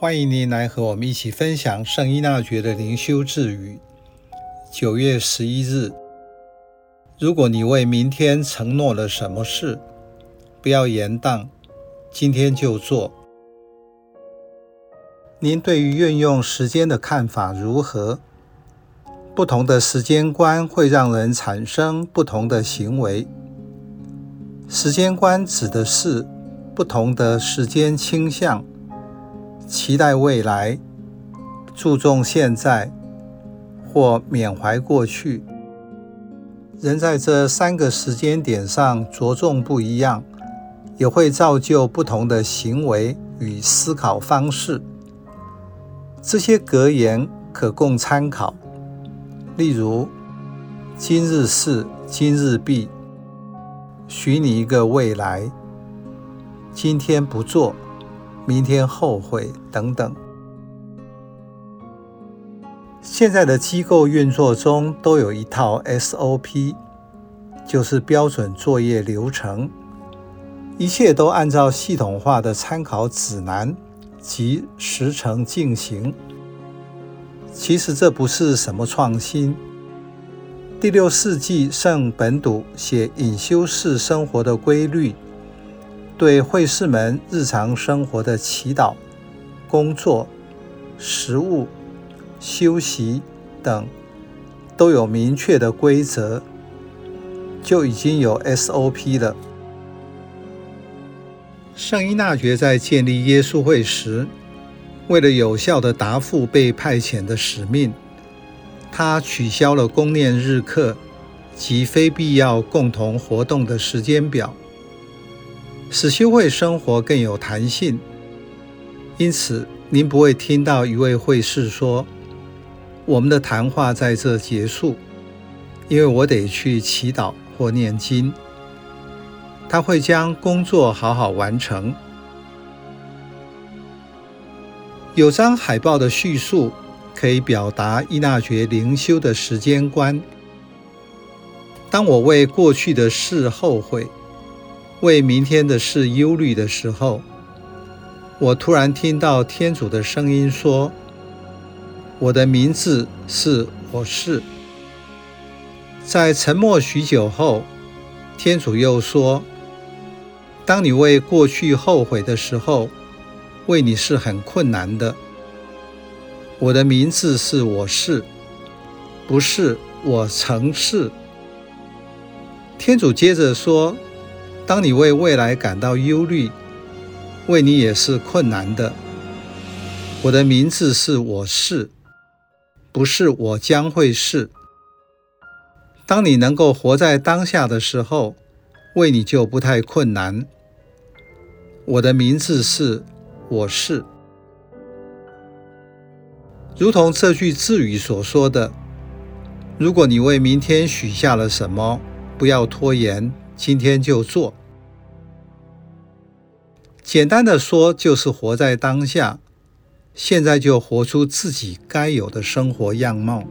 欢迎您来和我们一起分享圣依纳爵的灵修智语。九月十一日，如果你为明天承诺了什么事，不要延宕，今天就做。您对于运用时间的看法如何？不同的时间观会让人产生不同的行为。时间观指的是不同的时间倾向。期待未来，注重现在，或缅怀过去。人在这三个时间点上着重不一样，也会造就不同的行为与思考方式。这些格言可供参考，例如：今日事今日毕，许你一个未来。今天不做。明天后悔等等。现在的机构运作中都有一套 SOP，就是标准作业流程，一切都按照系统化的参考指南及时程进行。其实这不是什么创新。第六世纪圣本笃写隐修士生活的规律。对会士们日常生活的祈祷、工作、食物、休息等都有明确的规则，就已经有 SOP 了。圣依纳爵在建立耶稣会时，为了有效地答复被派遣的使命，他取消了公念日课及非必要共同活动的时间表。使修会生活更有弹性，因此您不会听到一位会士说：“我们的谈话在这结束，因为我得去祈祷或念经。”他会将工作好好完成。有张海报的叙述可以表达依纳爵灵修的时间观。当我为过去的事后悔。为明天的事忧虑的时候，我突然听到天主的声音说：“我的名字是我是。”在沉默许久后，天主又说：“当你为过去后悔的时候，为你是很困难的。我的名字是我是，不是我曾是。”天主接着说。当你为未来感到忧虑，为你也是困难的。我的名字是我是，不是我将会是。当你能够活在当下的时候，为你就不太困难。我的名字是我是，如同这句智语所说的：如果你为明天许下了什么，不要拖延，今天就做。简单的说，就是活在当下，现在就活出自己该有的生活样貌。